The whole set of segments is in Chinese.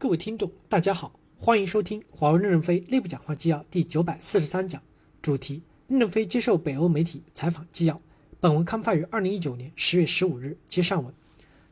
各位听众，大家好，欢迎收听华为任正非内部讲话纪要第九百四十三讲，主题：任正非接受北欧媒体采访纪要。本文刊发于二零一九年十月十五日。接上文，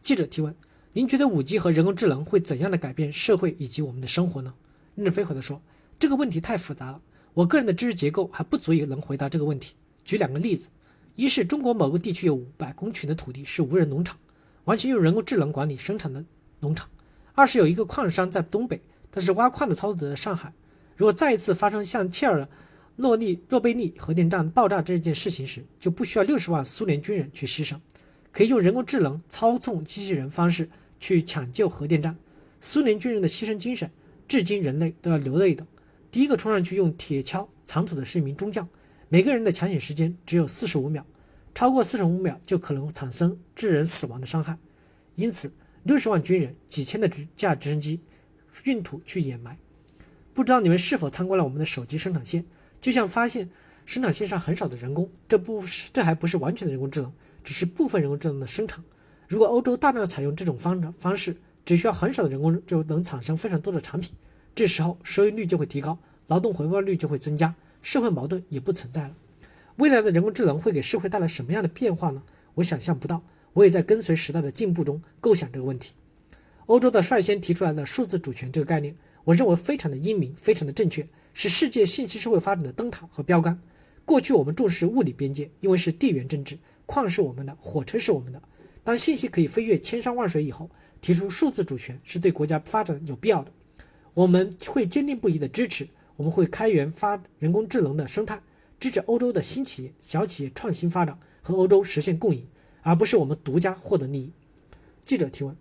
记者提问：您觉得五 G 和人工智能会怎样的改变社会以及我们的生活呢？任正非回答说：这个问题太复杂了，我个人的知识结构还不足以能回答这个问题。举两个例子：一是中国某个地区有五百公顷的土地是无人农场，完全用人工智能管理生产的农场。二是有一个矿山在东北，但是挖矿的操作者在上海。如果再一次发生像切尔诺利诺贝利核电站爆炸这件事情时，就不需要六十万苏联军人去牺牲，可以用人工智能操纵机器人方式去抢救核电站。苏联军人的牺牲精神，至今人类都要流泪的。第一个冲上去用铁锹铲土的是一名中将，每个人的抢险时间只有四十五秒，超过四十五秒就可能产生致人死亡的伤害，因此。六十万军人，几千的直架直升机运土去掩埋。不知道你们是否参观了我们的手机生产线？就像发现生产线上很少的人工，这不是这还不是完全的人工智能，只是部分人工智能的生产。如果欧洲大量采用这种方方式，只需要很少的人工就能产生非常多的产品，这时候收益率就会提高，劳动回报率就会增加，社会矛盾也不存在了。未来的人工智能会给社会带来什么样的变化呢？我想象不到。我也在跟随时代的进步中构想这个问题。欧洲的率先提出来的数字主权这个概念，我认为非常的英明，非常的正确，是世界信息社会发展的灯塔和标杆。过去我们重视物理边界，因为是地缘政治，矿是我们的，火车是我们的。当信息可以飞越千山万水以后，提出数字主权是对国家发展有必要的。我们会坚定不移的支持，我们会开源发人工智能的生态，支持欧洲的新企业、小企业创新发展，和欧洲实现共赢。而不是我们独家获得利益。记者提问：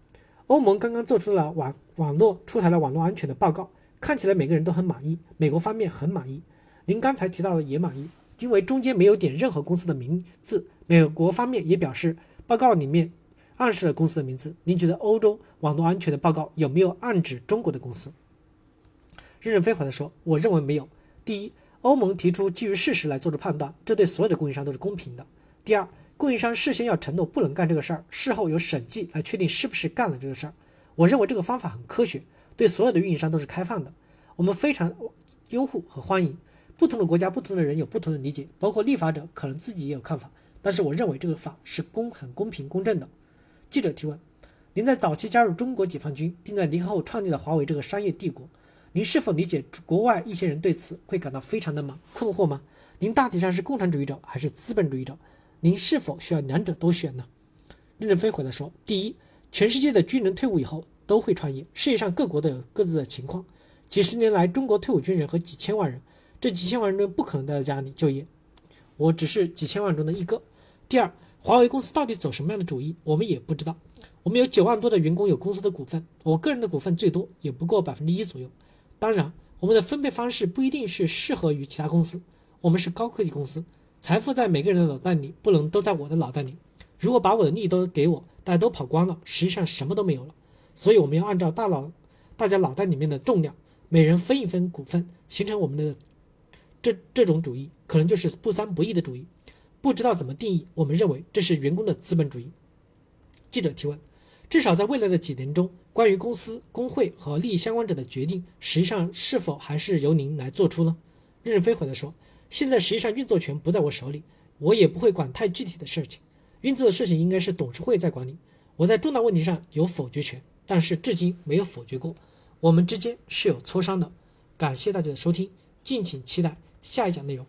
欧盟刚刚做出了网网络出台了网络安全的报告，看起来每个人都很满意，美国方面很满意，您刚才提到的也满意，因为中间没有点任何公司的名字。美国方面也表示，报告里面暗示了公司的名字。您觉得欧洲网络安全的报告有没有暗指中国的公司？任正非回答说：我认为没有。第一，欧盟提出基于事实来做出判断，这对所有的供应商都是公平的。第二。供应商事先要承诺不能干这个事儿，事后有审计来确定是不是干了这个事儿。我认为这个方法很科学，对所有的运营商都是开放的。我们非常优护和欢迎。不同的国家、不同的人有不同的理解，包括立法者可能自己也有看法。但是我认为这个法是公、很公平、公正的。记者提问：您在早期加入中国解放军，并在离开后创立了华为这个商业帝国，您是否理解国外一些人对此会感到非常的忙困惑吗？您大体上是共产主义者还是资本主义者？您是否需要两者都选呢？任正非回答说：第一，全世界的军人退伍以后都会创业，世界上各国都有各自的情况。几十年来，中国退伍军人和几千万人，这几千万人中不可能待在家里就业，我只是几千万中的一个。第二，华为公司到底走什么样的主意，我们也不知道。我们有九万多的员工有公司的股份，我个人的股份最多也不过百分之一左右。当然，我们的分配方式不一定是适合于其他公司，我们是高科技公司。财富在每个人的脑袋里，不能都在我的脑袋里。如果把我的利都给我，大家都跑光了，实际上什么都没有了。所以我们要按照大脑，大家脑袋里面的重量，每人分一分股份，形成我们的这这种主义，可能就是不三不义的主义。不知道怎么定义，我们认为这是员工的资本主义。记者提问：至少在未来的几年中，关于公司、工会和利益相关者的决定，实际上是否还是由您来做出呢？任正非回答说。现在实际上运作权不在我手里，我也不会管太具体的事情。运作的事情应该是董事会在管理。我在重大问题上有否决权，但是至今没有否决过。我们之间是有磋商的。感谢大家的收听，敬请期待下一讲内容。